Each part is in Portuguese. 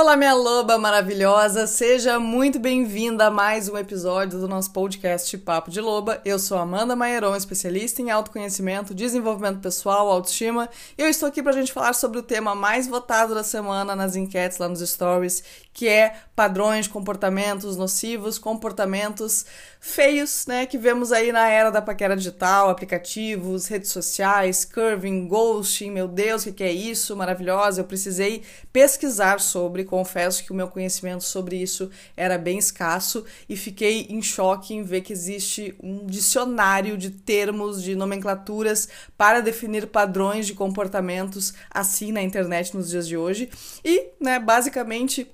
Olá, minha loba maravilhosa, seja muito bem-vinda a mais um episódio do nosso podcast Papo de Loba. Eu sou Amanda Maieron, especialista em autoconhecimento, desenvolvimento pessoal, autoestima, e eu estou aqui para a gente falar sobre o tema mais votado da semana nas enquetes lá nos stories, que é padrões comportamentos nocivos, comportamentos feios, né, que vemos aí na era da paquera digital, aplicativos, redes sociais, curving, ghosting, meu Deus, o que, que é isso? Maravilhosa, eu precisei pesquisar sobre confesso que o meu conhecimento sobre isso era bem escasso e fiquei em choque em ver que existe um dicionário de termos, de nomenclaturas para definir padrões de comportamentos assim na internet nos dias de hoje. E, né, basicamente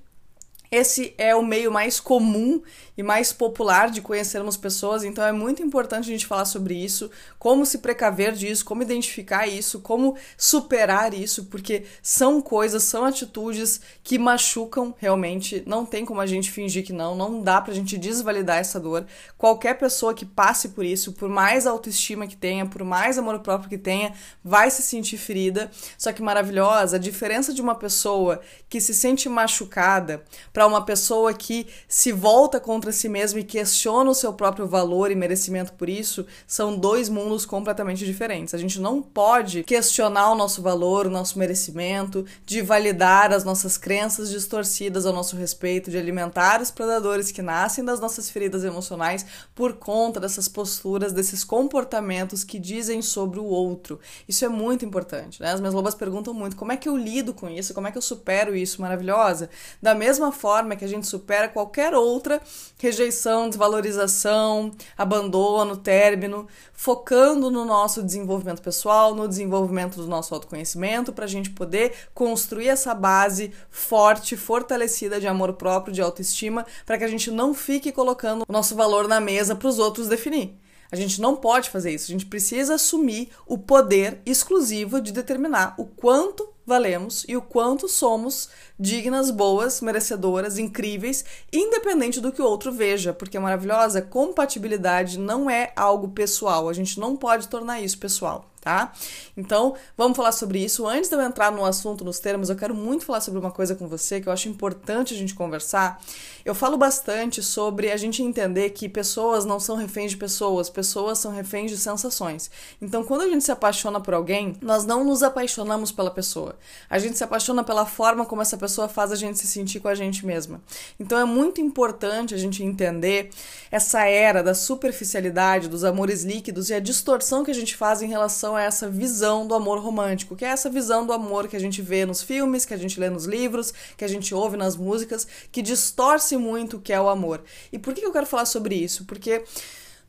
esse é o meio mais comum e mais popular de conhecermos pessoas, então é muito importante a gente falar sobre isso, como se precaver disso, como identificar isso, como superar isso, porque são coisas, são atitudes que machucam realmente, não tem como a gente fingir que não, não dá pra gente desvalidar essa dor. Qualquer pessoa que passe por isso, por mais autoestima que tenha, por mais amor próprio que tenha, vai se sentir ferida. Só que maravilhosa, a diferença de uma pessoa que se sente machucada para uma pessoa que se volta contra si mesmo e questiona o seu próprio valor e merecimento por isso, são dois mundos completamente diferentes. A gente não pode questionar o nosso valor, o nosso merecimento, de validar as nossas crenças distorcidas ao nosso respeito, de alimentar os predadores que nascem das nossas feridas emocionais por conta dessas posturas, desses comportamentos que dizem sobre o outro. Isso é muito importante, né? As minhas lobas perguntam muito como é que eu lido com isso, como é que eu supero isso, maravilhosa. Da mesma forma que a gente supera qualquer outra rejeição, desvalorização, abandono, término, focando no nosso desenvolvimento pessoal, no desenvolvimento do nosso autoconhecimento, para a gente poder construir essa base forte, fortalecida de amor próprio, de autoestima, para que a gente não fique colocando o nosso valor na mesa para os outros definir. A gente não pode fazer isso. A gente precisa assumir o poder exclusivo de determinar o quanto valemos e o quanto somos dignas, boas, merecedoras, incríveis, independente do que o outro veja, porque é maravilhosa. Compatibilidade não é algo pessoal, a gente não pode tornar isso pessoal tá? Então, vamos falar sobre isso. Antes de eu entrar no assunto, nos termos, eu quero muito falar sobre uma coisa com você que eu acho importante a gente conversar. Eu falo bastante sobre a gente entender que pessoas não são reféns de pessoas, pessoas são reféns de sensações. Então, quando a gente se apaixona por alguém, nós não nos apaixonamos pela pessoa. A gente se apaixona pela forma como essa pessoa faz a gente se sentir com a gente mesma. Então, é muito importante a gente entender essa era da superficialidade, dos amores líquidos e a distorção que a gente faz em relação a essa visão do amor romântico, que é essa visão do amor que a gente vê nos filmes, que a gente lê nos livros, que a gente ouve nas músicas, que distorce muito o que é o amor. E por que eu quero falar sobre isso? Porque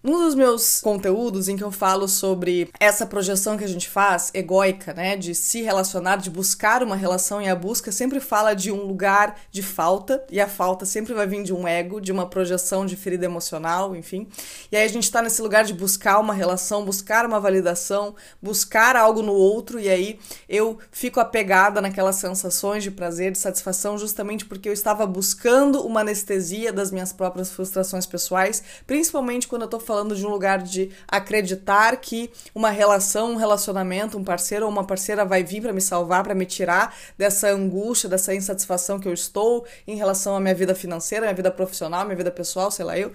um dos meus conteúdos em que eu falo sobre essa projeção que a gente faz, egóica, né, de se relacionar, de buscar uma relação e a busca sempre fala de um lugar de falta, e a falta sempre vai vir de um ego, de uma projeção de ferida emocional, enfim. E aí a gente tá nesse lugar de buscar uma relação, buscar uma validação, buscar algo no outro, e aí eu fico apegada naquelas sensações de prazer, de satisfação, justamente porque eu estava buscando uma anestesia das minhas próprias frustrações pessoais, principalmente quando eu tô falando falando de um lugar de acreditar que uma relação, um relacionamento, um parceiro ou uma parceira vai vir para me salvar, para me tirar dessa angústia, dessa insatisfação que eu estou em relação à minha vida financeira, minha vida profissional, minha vida pessoal, sei lá eu.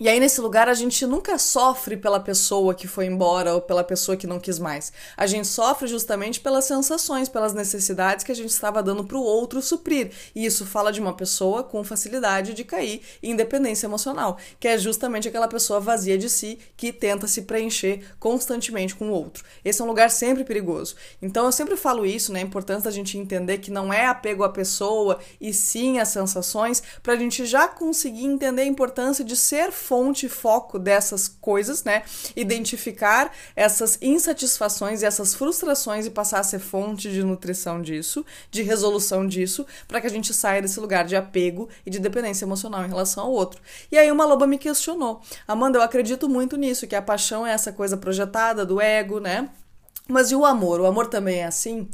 E aí, nesse lugar, a gente nunca sofre pela pessoa que foi embora ou pela pessoa que não quis mais. A gente sofre justamente pelas sensações, pelas necessidades que a gente estava dando para o outro suprir. E isso fala de uma pessoa com facilidade de cair em independência emocional, que é justamente aquela pessoa vazia de si que tenta se preencher constantemente com o outro. Esse é um lugar sempre perigoso. Então, eu sempre falo isso, né? A importância da gente entender que não é apego à pessoa e sim às sensações, para a gente já conseguir entender a importância de ser fonte e foco dessas coisas, né? Identificar essas insatisfações e essas frustrações e passar a ser fonte de nutrição disso, de resolução disso, para que a gente saia desse lugar de apego e de dependência emocional em relação ao outro. E aí uma loba me questionou: Amanda, eu acredito muito nisso, que a paixão é essa coisa projetada do ego, né? Mas e o amor? O amor também é assim?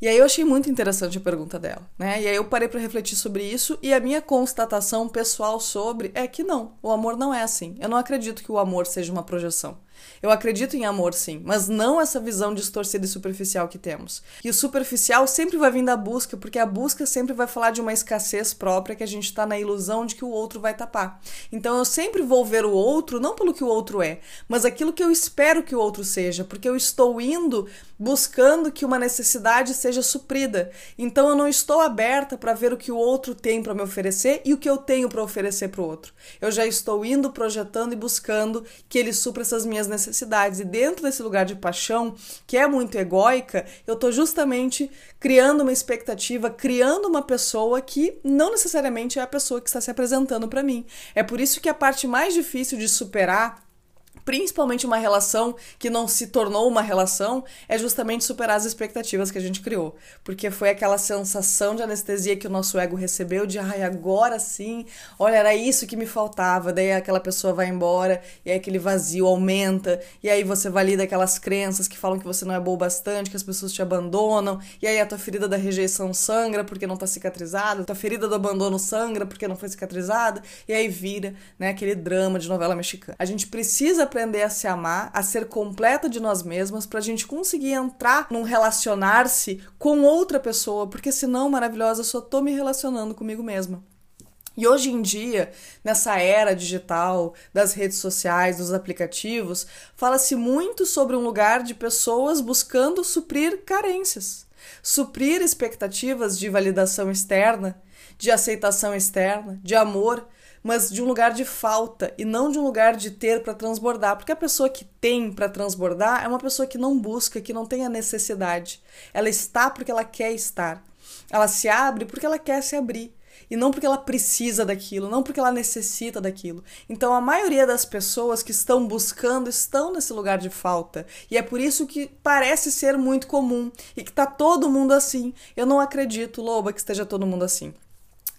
E aí eu achei muito interessante a pergunta dela, né? E aí eu parei para refletir sobre isso e a minha constatação pessoal sobre é que não, o amor não é assim. Eu não acredito que o amor seja uma projeção. Eu acredito em amor, sim, mas não essa visão distorcida e superficial que temos. E o superficial sempre vai vir da busca, porque a busca sempre vai falar de uma escassez própria que a gente está na ilusão de que o outro vai tapar. Então eu sempre vou ver o outro não pelo que o outro é, mas aquilo que eu espero que o outro seja, porque eu estou indo buscando que uma necessidade seja suprida. Então eu não estou aberta para ver o que o outro tem para me oferecer e o que eu tenho para oferecer para o outro. Eu já estou indo projetando e buscando que ele supra essas minhas necessidades. E dentro desse lugar de paixão, que é muito egóica, eu estou justamente criando uma expectativa, criando uma pessoa que não necessariamente é a pessoa que está se apresentando para mim. É por isso que a parte mais difícil de superar principalmente uma relação que não se tornou uma relação, é justamente superar as expectativas que a gente criou. Porque foi aquela sensação de anestesia que o nosso ego recebeu de, ai, agora sim, olha, era isso que me faltava. Daí aquela pessoa vai embora, e aí aquele vazio aumenta, e aí você valida aquelas crenças que falam que você não é bom bastante, que as pessoas te abandonam, e aí a tua ferida da rejeição sangra porque não tá cicatrizada, a tua ferida do abandono sangra porque não foi cicatrizada, e aí vira, né, aquele drama de novela mexicana. A gente precisa aprender aprender a se amar, a ser completa de nós mesmas, pra gente conseguir entrar num relacionar-se com outra pessoa, porque senão, maravilhosa, eu só tô me relacionando comigo mesma. E hoje em dia, nessa era digital, das redes sociais, dos aplicativos, fala-se muito sobre um lugar de pessoas buscando suprir carências, suprir expectativas de validação externa, de aceitação externa, de amor, mas de um lugar de falta e não de um lugar de ter para transbordar, porque a pessoa que tem para transbordar é uma pessoa que não busca, que não tem a necessidade. Ela está porque ela quer estar. Ela se abre porque ela quer se abrir e não porque ela precisa daquilo, não porque ela necessita daquilo. Então a maioria das pessoas que estão buscando estão nesse lugar de falta. E é por isso que parece ser muito comum e que tá todo mundo assim. Eu não acredito, Loba, que esteja todo mundo assim.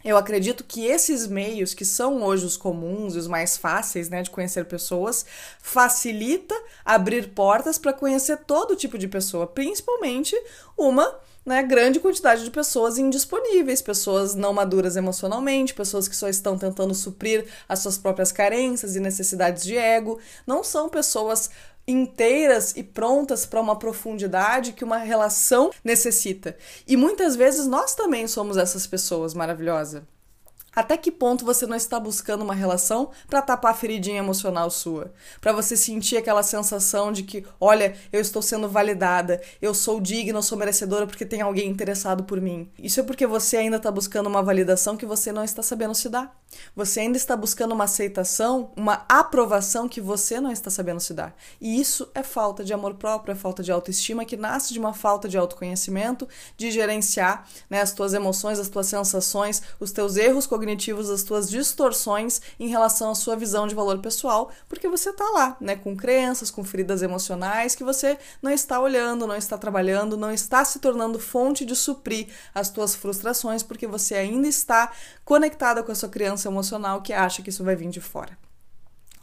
Eu acredito que esses meios, que são hoje os comuns e os mais fáceis né, de conhecer pessoas, facilita abrir portas para conhecer todo tipo de pessoa, principalmente uma né, grande quantidade de pessoas indisponíveis, pessoas não maduras emocionalmente, pessoas que só estão tentando suprir as suas próprias carências e necessidades de ego. Não são pessoas inteiras e prontas para uma profundidade que uma relação necessita. E muitas vezes nós também somos essas pessoas maravilhosas. Até que ponto você não está buscando uma relação para tapar a feridinha emocional sua? Para você sentir aquela sensação de que, olha, eu estou sendo validada, eu sou digna, eu sou merecedora porque tem alguém interessado por mim. Isso é porque você ainda está buscando uma validação que você não está sabendo se dar. Você ainda está buscando uma aceitação, uma aprovação que você não está sabendo se dar. E isso é falta de amor próprio, é falta de autoestima que nasce de uma falta de autoconhecimento, de gerenciar né, as tuas emoções, as tuas sensações, os teus erros cognitivos, as tuas distorções em relação à sua visão de valor pessoal, porque você está lá, né, com crenças, com feridas emocionais que você não está olhando, não está trabalhando, não está se tornando fonte de suprir as tuas frustrações, porque você ainda está conectada com a sua criança emocional que acha que isso vai vir de fora.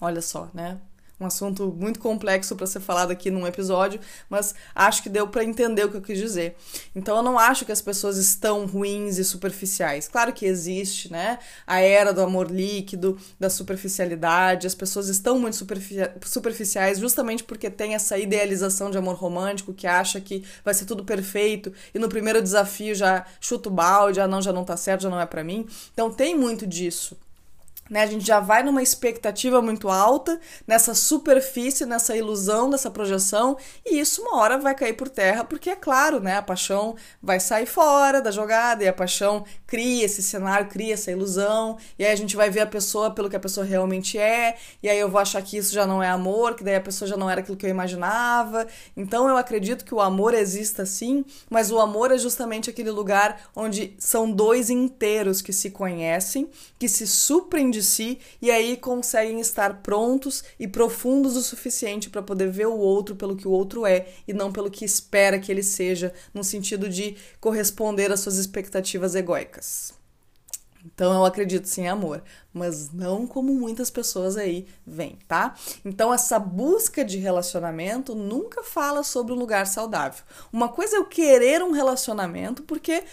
Olha só, né? Um assunto muito complexo para ser falado aqui num episódio, mas acho que deu para entender o que eu quis dizer. Então eu não acho que as pessoas estão ruins e superficiais. Claro que existe, né? A era do amor líquido, da superficialidade. As pessoas estão muito superficiais justamente porque tem essa idealização de amor romântico que acha que vai ser tudo perfeito e no primeiro desafio já chuta o balde, ah não, já não tá certo, já não é para mim. Então tem muito disso. Né? A gente já vai numa expectativa muito alta, nessa superfície, nessa ilusão dessa projeção, e isso uma hora vai cair por terra, porque é claro, né? A paixão vai sair fora da jogada e a paixão cria esse cenário, cria essa ilusão, e aí a gente vai ver a pessoa pelo que a pessoa realmente é, e aí eu vou achar que isso já não é amor, que daí a pessoa já não era aquilo que eu imaginava. Então eu acredito que o amor exista sim, mas o amor é justamente aquele lugar onde são dois inteiros que se conhecem, que se suprem de si e aí conseguem estar prontos e profundos o suficiente para poder ver o outro pelo que o outro é e não pelo que espera que ele seja, no sentido de corresponder às suas expectativas egóicas. Então eu acredito sim em amor, mas não como muitas pessoas aí veem, tá? Então essa busca de relacionamento nunca fala sobre um lugar saudável. Uma coisa é eu querer um relacionamento porque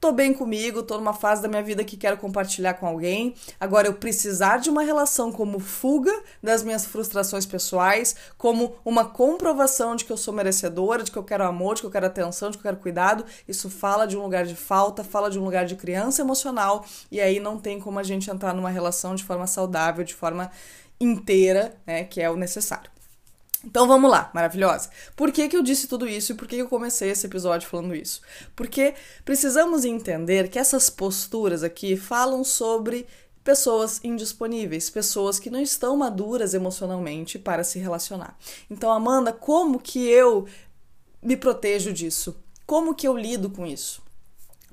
tô bem comigo, tô numa fase da minha vida que quero compartilhar com alguém. Agora, eu precisar de uma relação como fuga das minhas frustrações pessoais, como uma comprovação de que eu sou merecedora, de que eu quero amor, de que eu quero atenção, de que eu quero cuidado, isso fala de um lugar de falta, fala de um lugar de criança emocional, e aí não tem como a gente entrar numa relação de forma saudável, de forma inteira, né, que é o necessário. Então vamos lá, maravilhosa. Por que, que eu disse tudo isso e por que, que eu comecei esse episódio falando isso? Porque precisamos entender que essas posturas aqui falam sobre pessoas indisponíveis, pessoas que não estão maduras emocionalmente para se relacionar. Então, Amanda, como que eu me protejo disso? Como que eu lido com isso?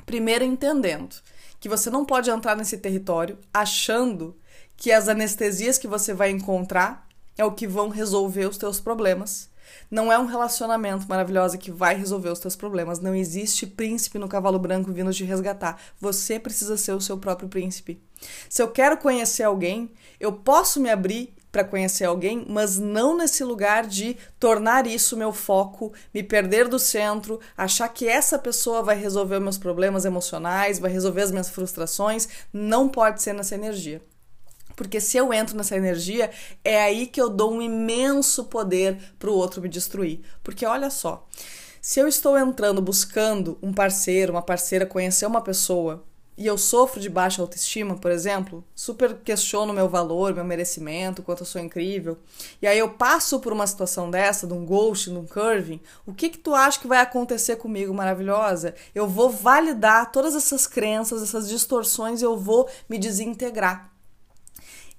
Primeiro, entendendo que você não pode entrar nesse território achando que as anestesias que você vai encontrar é o que vão resolver os teus problemas. Não é um relacionamento maravilhoso que vai resolver os teus problemas. Não existe príncipe no cavalo branco vindo te resgatar. Você precisa ser o seu próprio príncipe. Se eu quero conhecer alguém, eu posso me abrir para conhecer alguém, mas não nesse lugar de tornar isso meu foco, me perder do centro, achar que essa pessoa vai resolver meus problemas emocionais, vai resolver as minhas frustrações. Não pode ser nessa energia. Porque se eu entro nessa energia, é aí que eu dou um imenso poder para o outro me destruir. Porque olha só, se eu estou entrando buscando um parceiro, uma parceira, conhecer uma pessoa e eu sofro de baixa autoestima, por exemplo, super questiono meu valor, meu merecimento, quanto eu sou incrível, e aí eu passo por uma situação dessa, de um ghost, de um curving, o que que tu acha que vai acontecer comigo, maravilhosa? Eu vou validar todas essas crenças, essas distorções, eu vou me desintegrar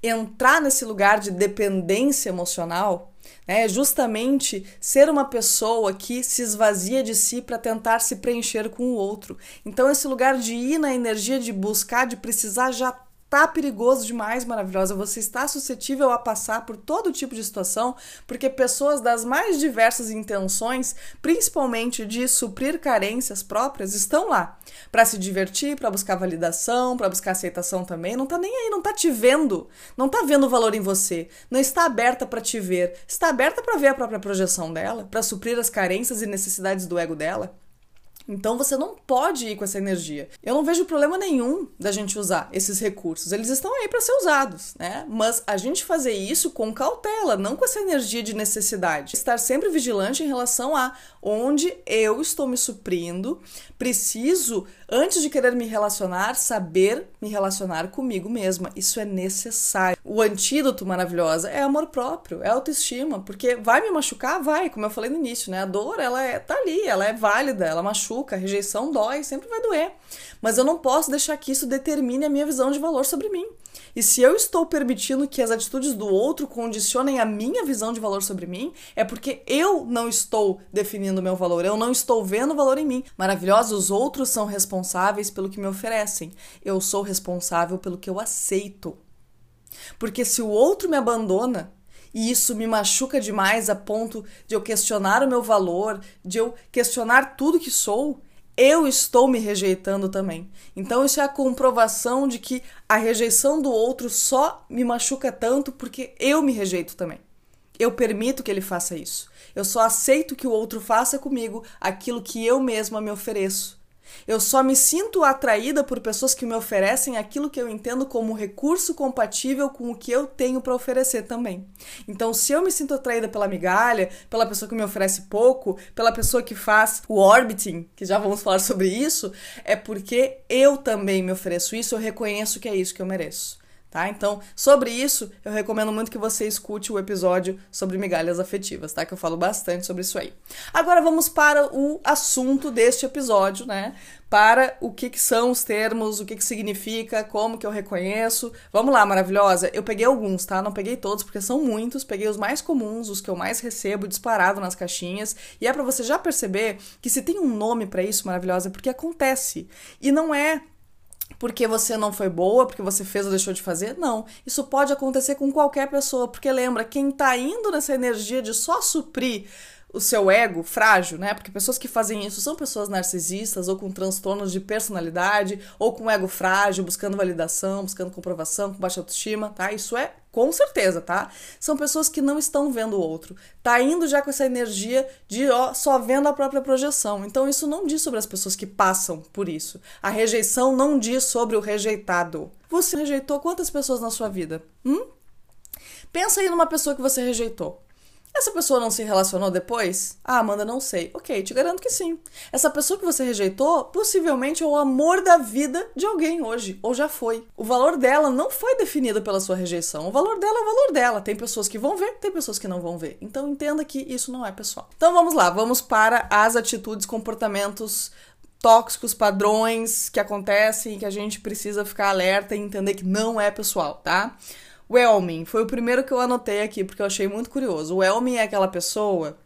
entrar nesse lugar de dependência emocional né, é justamente ser uma pessoa que se esvazia de si para tentar se preencher com o outro. Então, esse lugar de ir na energia de buscar, de precisar já tá perigoso demais, maravilhosa. Você está suscetível a passar por todo tipo de situação, porque pessoas das mais diversas intenções, principalmente de suprir carências próprias, estão lá para se divertir, para buscar validação, para buscar aceitação também. Não tá nem aí, não tá te vendo, não tá vendo o valor em você, não está aberta para te ver, está aberta para ver a própria projeção dela, para suprir as carências e necessidades do ego dela. Então você não pode ir com essa energia. Eu não vejo problema nenhum da gente usar esses recursos. Eles estão aí para ser usados, né? Mas a gente fazer isso com cautela, não com essa energia de necessidade. Estar sempre vigilante em relação a onde eu estou me suprindo. Preciso, antes de querer me relacionar, saber me relacionar comigo mesma. Isso é necessário. O antídoto maravilhosa é amor próprio, é autoestima, porque vai me machucar, vai, como eu falei no início, né? A dor, ela é, tá ali, ela é válida, ela machuca machuca, a rejeição dói, sempre vai doer. Mas eu não posso deixar que isso determine a minha visão de valor sobre mim. E se eu estou permitindo que as atitudes do outro condicionem a minha visão de valor sobre mim, é porque eu não estou definindo o meu valor, eu não estou vendo o valor em mim. Maravilhoso, os outros são responsáveis pelo que me oferecem. Eu sou responsável pelo que eu aceito. Porque se o outro me abandona, e isso me machuca demais a ponto de eu questionar o meu valor, de eu questionar tudo que sou, eu estou me rejeitando também. Então isso é a comprovação de que a rejeição do outro só me machuca tanto porque eu me rejeito também. Eu permito que ele faça isso. Eu só aceito que o outro faça comigo aquilo que eu mesma me ofereço. Eu só me sinto atraída por pessoas que me oferecem aquilo que eu entendo como recurso compatível com o que eu tenho para oferecer também. Então, se eu me sinto atraída pela migalha, pela pessoa que me oferece pouco, pela pessoa que faz o orbiting, que já vamos falar sobre isso, é porque eu também me ofereço isso, eu reconheço que é isso que eu mereço. Tá? Então, sobre isso, eu recomendo muito que você escute o episódio sobre migalhas afetivas, tá? Que eu falo bastante sobre isso aí. Agora vamos para o assunto deste episódio, né? Para o que, que são os termos, o que, que significa, como que eu reconheço. Vamos lá, maravilhosa. Eu peguei alguns, tá? Não peguei todos, porque são muitos. Peguei os mais comuns, os que eu mais recebo disparado nas caixinhas. E é para você já perceber que se tem um nome para isso, maravilhosa, é porque acontece. E não é porque você não foi boa, porque você fez ou deixou de fazer. Não. Isso pode acontecer com qualquer pessoa, porque lembra, quem tá indo nessa energia de só suprir o seu ego frágil, né? Porque pessoas que fazem isso são pessoas narcisistas ou com transtornos de personalidade ou com ego frágil, buscando validação, buscando comprovação, com baixa autoestima, tá? Isso é com certeza, tá? São pessoas que não estão vendo o outro. Tá indo já com essa energia de ó, só vendo a própria projeção. Então isso não diz sobre as pessoas que passam por isso. A rejeição não diz sobre o rejeitado. Você rejeitou quantas pessoas na sua vida? Hum? Pensa aí numa pessoa que você rejeitou. Essa pessoa não se relacionou depois? Ah, Amanda, não sei. Ok, te garanto que sim. Essa pessoa que você rejeitou possivelmente é o amor da vida de alguém hoje, ou já foi. O valor dela não foi definido pela sua rejeição. O valor dela é o valor dela. Tem pessoas que vão ver, tem pessoas que não vão ver. Então entenda que isso não é pessoal. Então vamos lá, vamos para as atitudes, comportamentos tóxicos, padrões que acontecem e que a gente precisa ficar alerta e entender que não é pessoal, tá? O Elmin foi o primeiro que eu anotei aqui porque eu achei muito curioso. O Elmin é aquela pessoa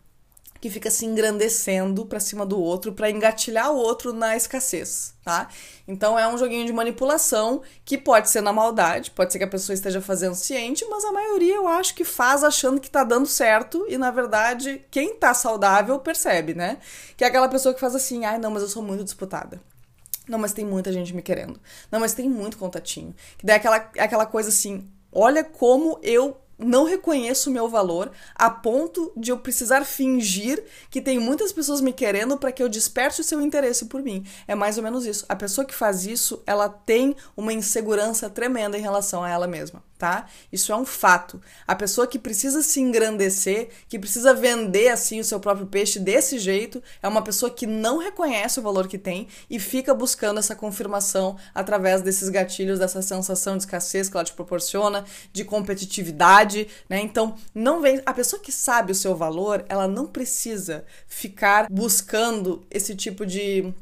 que fica se engrandecendo para cima do outro para engatilhar o outro na escassez, tá? Então é um joguinho de manipulação que pode ser na maldade, pode ser que a pessoa esteja fazendo ciente, mas a maioria eu acho que faz achando que tá dando certo e na verdade quem tá saudável percebe, né? Que é aquela pessoa que faz assim: "Ai, não, mas eu sou muito disputada". Não, mas tem muita gente me querendo. Não, mas tem muito contatinho. Que daí aquela aquela coisa assim, Olha como eu não reconheço o meu valor a ponto de eu precisar fingir que tem muitas pessoas me querendo para que eu desperte o seu interesse por mim. É mais ou menos isso. A pessoa que faz isso, ela tem uma insegurança tremenda em relação a ela mesma tá? Isso é um fato. A pessoa que precisa se engrandecer, que precisa vender assim o seu próprio peixe desse jeito, é uma pessoa que não reconhece o valor que tem e fica buscando essa confirmação através desses gatilhos, dessa sensação de escassez que ela te proporciona, de competitividade, né? Então, não vem a pessoa que sabe o seu valor, ela não precisa ficar buscando esse tipo de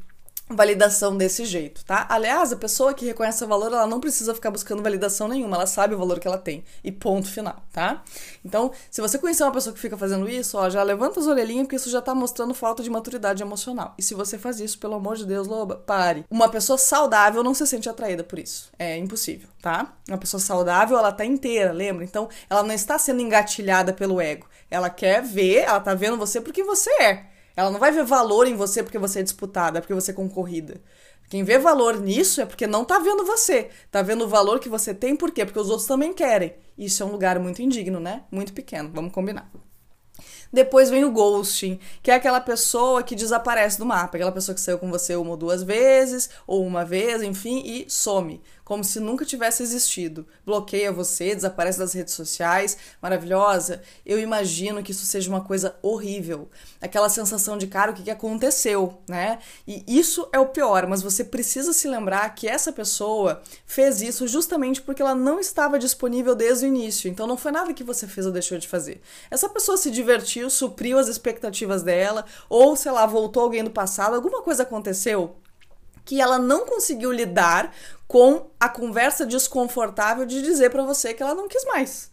validação desse jeito, tá? Aliás, a pessoa que reconhece o valor, ela não precisa ficar buscando validação nenhuma, ela sabe o valor que ela tem e ponto final, tá? Então, se você conhecer uma pessoa que fica fazendo isso, ó, já levanta as orelhinhas porque isso já tá mostrando falta de maturidade emocional. E se você faz isso, pelo amor de Deus, loba, pare. Uma pessoa saudável não se sente atraída por isso. É impossível, tá? Uma pessoa saudável, ela tá inteira, lembra? Então, ela não está sendo engatilhada pelo ego. Ela quer ver, ela tá vendo você porque você é. Ela não vai ver valor em você porque você é disputada, porque você é concorrida. Quem vê valor nisso é porque não tá vendo você. Tá vendo o valor que você tem, por quê? Porque os outros também querem. Isso é um lugar muito indigno, né? Muito pequeno, vamos combinar. Depois vem o ghosting, que é aquela pessoa que desaparece do mapa, aquela pessoa que saiu com você uma ou duas vezes, ou uma vez, enfim, e some como se nunca tivesse existido. Bloqueia você, desaparece das redes sociais, maravilhosa. Eu imagino que isso seja uma coisa horrível. Aquela sensação de, cara, o que, que aconteceu, né? E isso é o pior, mas você precisa se lembrar que essa pessoa fez isso justamente porque ela não estava disponível desde o início. Então não foi nada que você fez ou deixou de fazer. Essa pessoa se divertiu, supriu as expectativas dela, ou sei lá, voltou alguém do passado, alguma coisa aconteceu que ela não conseguiu lidar com a conversa desconfortável de dizer para você que ela não quis mais.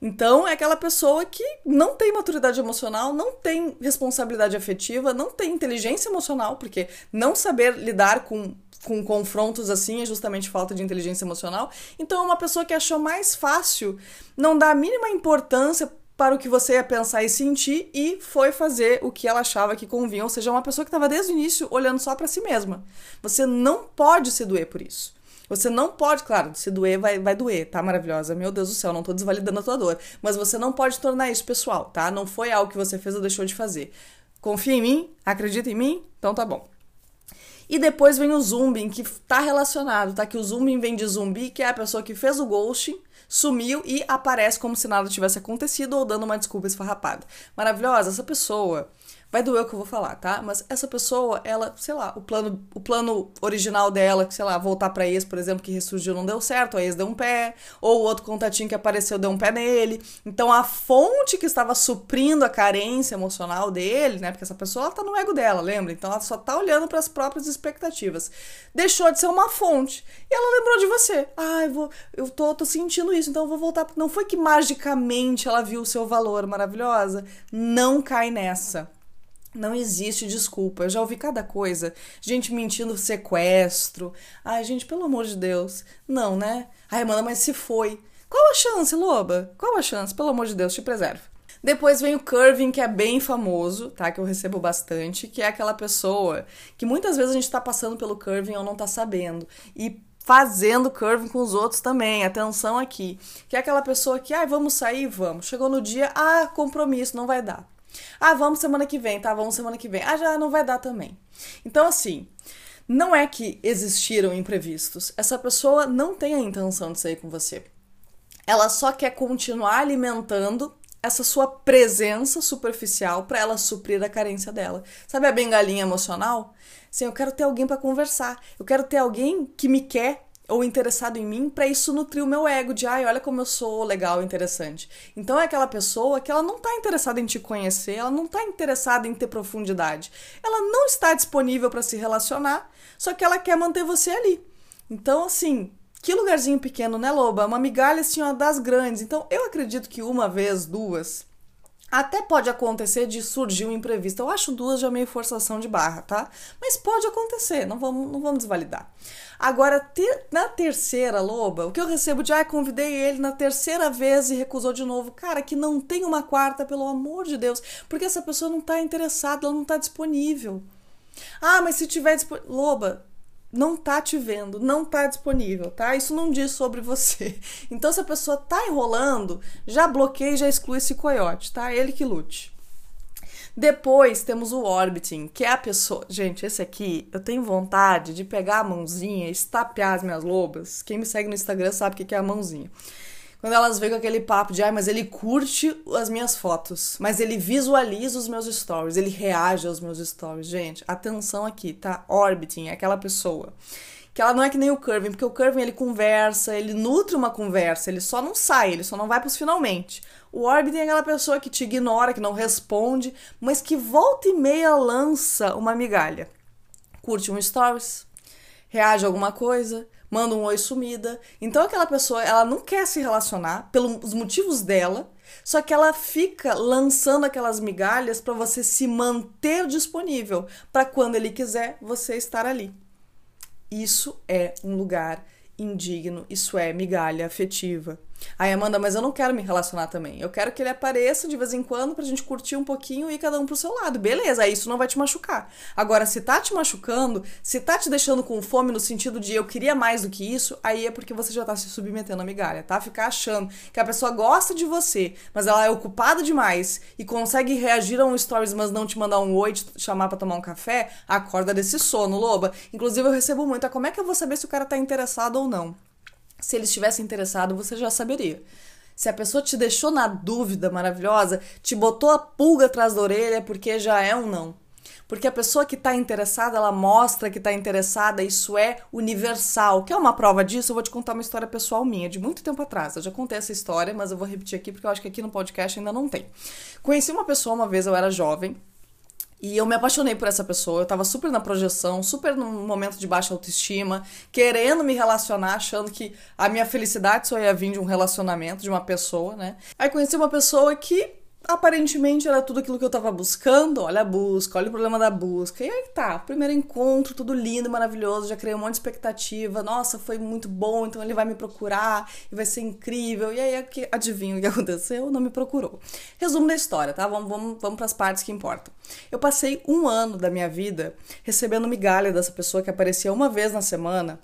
Então, é aquela pessoa que não tem maturidade emocional, não tem responsabilidade afetiva, não tem inteligência emocional, porque não saber lidar com, com confrontos assim é justamente falta de inteligência emocional. Então, é uma pessoa que achou mais fácil não dar a mínima importância para o que você ia pensar e sentir e foi fazer o que ela achava que convinha, ou seja, uma pessoa que estava desde o início olhando só para si mesma. Você não pode se doer por isso. Você não pode, claro, se doer vai, vai doer, tá maravilhosa? Meu Deus do céu, não tô desvalidando a tua dor. Mas você não pode tornar isso pessoal, tá? Não foi algo que você fez ou deixou de fazer. Confia em mim? Acredita em mim? Então tá bom. E depois vem o zooming, que tá relacionado, tá? Que o zooming vem de zumbi, que é a pessoa que fez o ghosting sumiu e aparece como se nada tivesse acontecido ou dando uma desculpa esfarrapada. Maravilhosa, essa pessoa Vai doer o que eu vou falar, tá? Mas essa pessoa, ela, sei lá, o plano, o plano original dela, sei lá, voltar pra ex, por exemplo, que ressurgiu não deu certo, a ex deu um pé, ou o outro contatinho que apareceu deu um pé nele. Então a fonte que estava suprindo a carência emocional dele, né? Porque essa pessoa ela tá no ego dela, lembra? Então ela só tá olhando para as próprias expectativas. Deixou de ser uma fonte. E ela lembrou de você. Ah, eu vou, eu tô, tô sentindo isso, então eu vou voltar. Não foi que magicamente ela viu o seu valor maravilhosa. Não cai nessa. Não existe desculpa. Eu já ouvi cada coisa. Gente mentindo sequestro. Ai, gente, pelo amor de Deus. Não, né? Ai, mano, mas se foi. Qual a chance, loba? Qual a chance? Pelo amor de Deus, te preserve. Depois vem o curving, que é bem famoso, tá? Que eu recebo bastante, que é aquela pessoa que muitas vezes a gente tá passando pelo curving ou não tá sabendo. E fazendo curving com os outros também. Atenção aqui. Que é aquela pessoa que, ah, vamos sair? Vamos. Chegou no dia, ah, compromisso, não vai dar. Ah, vamos semana que vem, tá? Vamos semana que vem. Ah, já não vai dar também. Então, assim, não é que existiram imprevistos. Essa pessoa não tem a intenção de sair com você. Ela só quer continuar alimentando essa sua presença superficial para ela suprir a carência dela. Sabe a bengalinha emocional? Sim, eu quero ter alguém para conversar. Eu quero ter alguém que me quer ou interessado em mim para isso nutrir o meu ego de ai, olha como eu sou legal, interessante. Então é aquela pessoa que ela não está interessada em te conhecer, ela não está interessada em ter profundidade. Ela não está disponível para se relacionar, só que ela quer manter você ali. Então, assim, que lugarzinho pequeno, né, Loba? Uma migalha assim, ó, das grandes. Então, eu acredito que uma vez, duas, até pode acontecer de surgir um imprevisto. Eu acho duas já meio forçação de barra, tá? Mas pode acontecer, não vamos, não vamos desvalidar. Agora, ter, na terceira loba, o que eu recebo de, ah, convidei ele na terceira vez e recusou de novo. Cara, que não tem uma quarta, pelo amor de Deus, porque essa pessoa não tá interessada, ela não tá disponível. Ah, mas se tiver disponível. Loba, não tá te vendo, não tá disponível, tá? Isso não diz sobre você. Então, se a pessoa tá enrolando, já bloqueia e já exclui esse coiote, tá? Ele que lute. Depois temos o orbiting, que é a pessoa. Gente, esse aqui eu tenho vontade de pegar a mãozinha e estapear as minhas lobas. Quem me segue no Instagram sabe o que é a mãozinha. Quando elas veem com aquele papo de, ai, mas ele curte as minhas fotos, mas ele visualiza os meus stories, ele reage aos meus stories. Gente, atenção aqui, tá? Orbiting é aquela pessoa que ela não é que nem o Curving, porque o Curving ele conversa, ele nutre uma conversa, ele só não sai, ele só não vai pros finalmente. O Orbiting é aquela pessoa que te ignora, que não responde, mas que volta e meia lança uma migalha. Curte um stories, reage a alguma coisa, manda um oi sumida. Então aquela pessoa, ela não quer se relacionar pelos motivos dela, só que ela fica lançando aquelas migalhas para você se manter disponível, para quando ele quiser você estar ali. Isso é um lugar indigno, isso é migalha afetiva. Aí, Amanda, mas eu não quero me relacionar também. Eu quero que ele apareça de vez em quando pra gente curtir um pouquinho e cada um pro seu lado. Beleza, aí isso não vai te machucar. Agora, se tá te machucando, se tá te deixando com fome no sentido de eu queria mais do que isso, aí é porque você já tá se submetendo à migalha, tá? Ficar achando que a pessoa gosta de você, mas ela é ocupada demais e consegue reagir a um stories, mas não te mandar um oi, te chamar para tomar um café, acorda desse sono, loba. Inclusive, eu recebo muito, ah, como é que eu vou saber se o cara tá interessado ou não? Se ele estivesse interessado, você já saberia. Se a pessoa te deixou na dúvida maravilhosa, te botou a pulga atrás da orelha porque já é um não. Porque a pessoa que está interessada, ela mostra que está interessada, isso é universal. Quer uma prova disso? Eu vou te contar uma história pessoal minha, de muito tempo atrás. Eu já contei essa história, mas eu vou repetir aqui porque eu acho que aqui no podcast ainda não tem. Conheci uma pessoa uma vez, eu era jovem, e eu me apaixonei por essa pessoa. Eu tava super na projeção, super num momento de baixa autoestima, querendo me relacionar, achando que a minha felicidade só ia vir de um relacionamento, de uma pessoa, né? Aí conheci uma pessoa que aparentemente era tudo aquilo que eu tava buscando. Olha a busca, olha o problema da busca. E aí tá, primeiro encontro, tudo lindo, maravilhoso, já criei um monte de expectativa. Nossa, foi muito bom, então ele vai me procurar e vai ser incrível. E aí, adivinha o que aconteceu? Não me procurou. Resumo da história, tá? Vamos, vamos, vamos para as partes que importam. Eu passei um ano da minha vida recebendo migalha dessa pessoa que aparecia uma vez na semana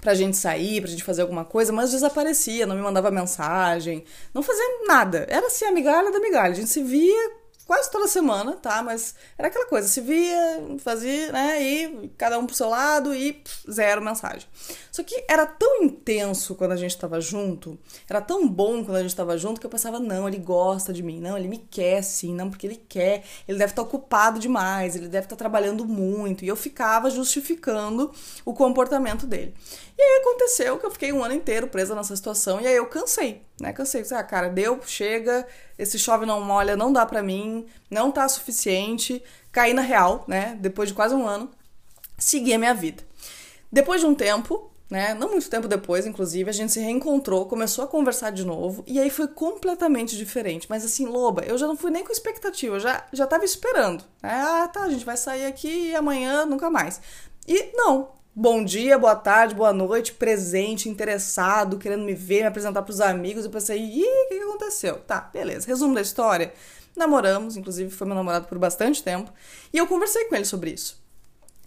pra gente sair, pra gente fazer alguma coisa, mas desaparecia, não me mandava mensagem, não fazia nada. Era assim a migalha da migalha. A gente se via quase toda semana, tá? Mas era aquela coisa, se via, fazia, né? E cada um pro seu lado e pff, zero mensagem. Só que era tão intenso quando a gente tava junto, era tão bom quando a gente tava junto que eu pensava, não, ele gosta de mim, não, ele me quer sim, não, porque ele quer, ele deve estar tá ocupado demais, ele deve estar tá trabalhando muito. E eu ficava justificando o comportamento dele. E aí aconteceu que eu fiquei um ano inteiro presa nessa situação e aí eu cansei, né? Cansei. Ah, cara, deu, chega, esse chove não molha, não dá pra mim, não tá suficiente. Caí na real, né? Depois de quase um ano, segui a minha vida. Depois de um tempo, né? Não muito tempo depois, inclusive, a gente se reencontrou, começou a conversar de novo, e aí foi completamente diferente. Mas assim, Loba, eu já não fui nem com expectativa, eu já, já tava esperando. Né? Ah, tá, a gente vai sair aqui e amanhã nunca mais. E não, bom dia, boa tarde, boa noite, presente, interessado, querendo me ver, me apresentar pros amigos. Eu pensei, ih, o que, que aconteceu? Tá, beleza. Resumo da história. Namoramos, inclusive foi meu namorado por bastante tempo, e eu conversei com ele sobre isso.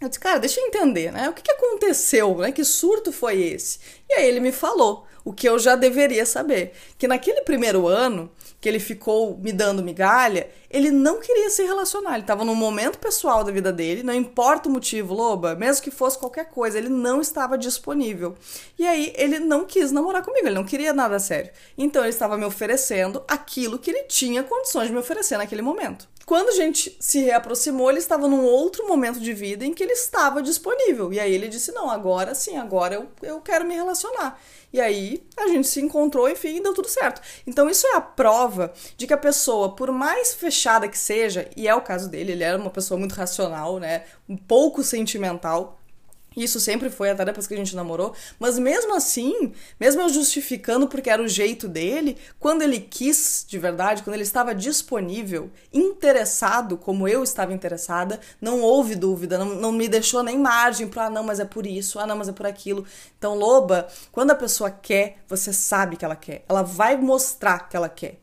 Eu disse, cara, deixa eu entender, né? O que, que aconteceu, né? Que surto foi esse? E aí ele me falou o que eu já deveria saber. Que naquele primeiro ano, que ele ficou me dando migalha, ele não queria se relacionar. Ele estava num momento pessoal da vida dele, não importa o motivo, Loba, mesmo que fosse qualquer coisa, ele não estava disponível. E aí ele não quis namorar comigo, ele não queria nada sério. Então ele estava me oferecendo aquilo que ele tinha condições de me oferecer naquele momento. Quando a gente se reaproximou, ele estava num outro momento de vida em que ele estava disponível. E aí ele disse: Não, agora sim, agora eu, eu quero me relacionar. E aí a gente se encontrou, enfim, e deu tudo certo. Então isso é a prova de que a pessoa, por mais fechada que seja, e é o caso dele, ele era uma pessoa muito racional, né? Um pouco sentimental isso sempre foi até depois que a gente namorou, mas mesmo assim, mesmo eu justificando porque era o jeito dele, quando ele quis de verdade, quando ele estava disponível, interessado como eu estava interessada, não houve dúvida, não, não me deixou nem margem para, ah, não, mas é por isso, ah, não, mas é por aquilo. Então, loba, quando a pessoa quer, você sabe que ela quer, ela vai mostrar que ela quer.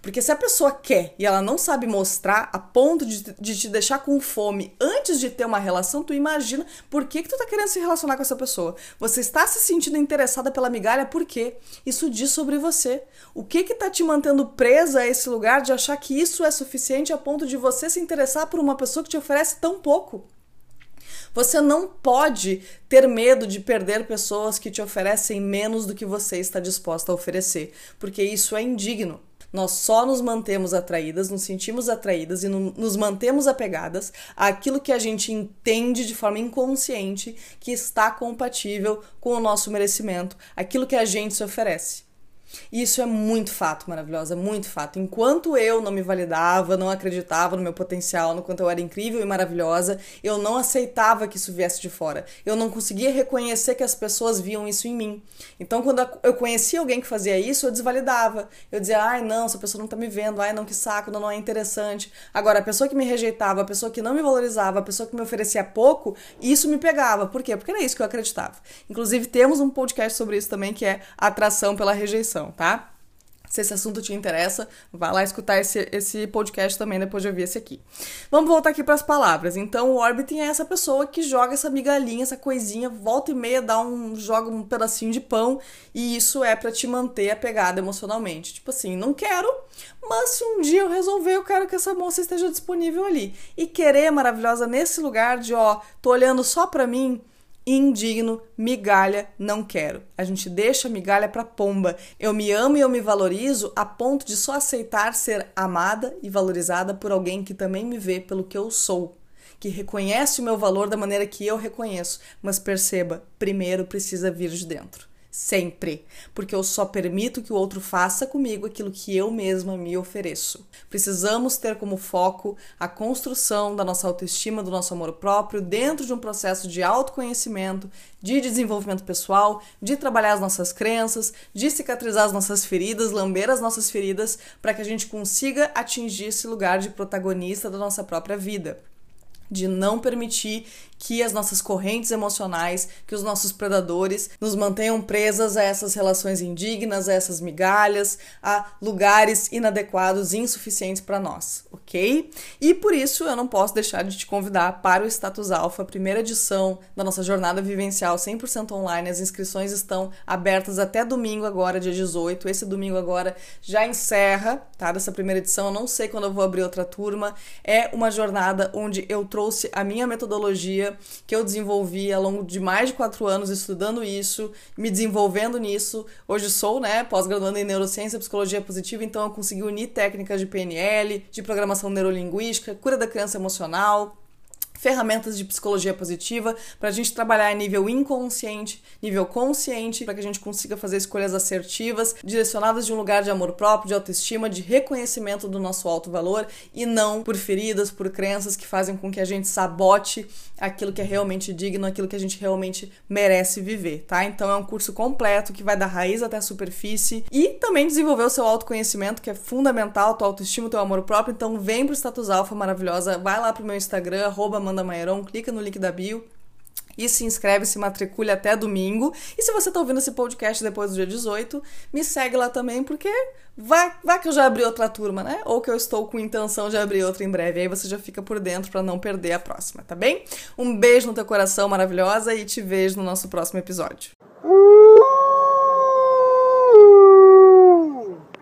Porque se a pessoa quer e ela não sabe mostrar a ponto de, de te deixar com fome antes de ter uma relação, tu imagina por que, que tu tá querendo se relacionar com essa pessoa. Você está se sentindo interessada pela migalha, por quê? Isso diz sobre você. O que que tá te mantendo presa a esse lugar de achar que isso é suficiente a ponto de você se interessar por uma pessoa que te oferece tão pouco? Você não pode ter medo de perder pessoas que te oferecem menos do que você está disposta a oferecer, porque isso é indigno. Nós só nos mantemos atraídas, nos sentimos atraídas e no, nos mantemos apegadas àquilo que a gente entende de forma inconsciente que está compatível com o nosso merecimento, aquilo que a gente se oferece. E isso é muito fato, maravilhosa, muito fato. Enquanto eu não me validava, não acreditava no meu potencial, no quanto eu era incrível e maravilhosa, eu não aceitava que isso viesse de fora. Eu não conseguia reconhecer que as pessoas viam isso em mim. Então, quando eu conhecia alguém que fazia isso, eu desvalidava. Eu dizia, ai, não, essa pessoa não tá me vendo, ai, não, que saco, não, não é interessante. Agora, a pessoa que me rejeitava, a pessoa que não me valorizava, a pessoa que me oferecia pouco, isso me pegava. Por quê? Porque era isso que eu acreditava. Inclusive, temos um podcast sobre isso também, que é atração pela rejeição tá? Se esse assunto te interessa, vá lá escutar esse, esse podcast também depois de ouvir esse aqui. Vamos voltar aqui para as palavras. Então, o orbiting é essa pessoa que joga essa migalhinha, essa coisinha, volta e meia, dá um, joga um pedacinho de pão, e isso é para te manter apegada emocionalmente. Tipo assim, não quero, mas se um dia eu resolver, eu quero que essa moça esteja disponível ali. E querer maravilhosa nesse lugar de, ó, tô olhando só para mim, indigno, migalha, não quero. A gente deixa migalha para pomba. Eu me amo e eu me valorizo a ponto de só aceitar ser amada e valorizada por alguém que também me vê pelo que eu sou, que reconhece o meu valor da maneira que eu reconheço, mas perceba, primeiro precisa vir de dentro sempre, porque eu só permito que o outro faça comigo aquilo que eu mesma me ofereço. Precisamos ter como foco a construção da nossa autoestima, do nosso amor próprio, dentro de um processo de autoconhecimento, de desenvolvimento pessoal, de trabalhar as nossas crenças, de cicatrizar as nossas feridas, lamber as nossas feridas, para que a gente consiga atingir esse lugar de protagonista da nossa própria vida de não permitir que as nossas correntes emocionais, que os nossos predadores nos mantenham presas a essas relações indignas, a essas migalhas, a lugares inadequados insuficientes para nós, ok? E por isso eu não posso deixar de te convidar para o Status Alpha, primeira edição da nossa jornada vivencial 100% online. As inscrições estão abertas até domingo agora, dia 18. Esse domingo agora já encerra, tá? Dessa primeira edição. Eu não sei quando eu vou abrir outra turma. É uma jornada onde eu trouxe a minha metodologia que eu desenvolvi ao longo de mais de quatro anos estudando isso, me desenvolvendo nisso. Hoje sou, né, pós-graduando em neurociência e psicologia positiva, então eu consegui unir técnicas de PNL, de programação neurolinguística, cura da criança emocional, ferramentas de psicologia positiva para a gente trabalhar em nível inconsciente, nível consciente, para que a gente consiga fazer escolhas assertivas, direcionadas de um lugar de amor próprio, de autoestima, de reconhecimento do nosso alto valor e não por feridas, por crenças que fazem com que a gente sabote aquilo que é realmente digno, aquilo que a gente realmente merece viver, tá? Então é um curso completo que vai da raiz até a superfície e também desenvolver o seu autoconhecimento, que é fundamental, tua autoestima, teu amor próprio. Então vem pro Status Alpha maravilhosa, vai lá pro meu Instagram, arroba Amanda Mairon, clica no link da bio e se inscreve, se matricule até domingo. E se você tá ouvindo esse podcast depois do dia 18, me segue lá também, porque vai, vai que eu já abri outra turma, né? Ou que eu estou com intenção de abrir outra em breve. Aí você já fica por dentro para não perder a próxima, tá bem? Um beijo no teu coração maravilhosa e te vejo no nosso próximo episódio.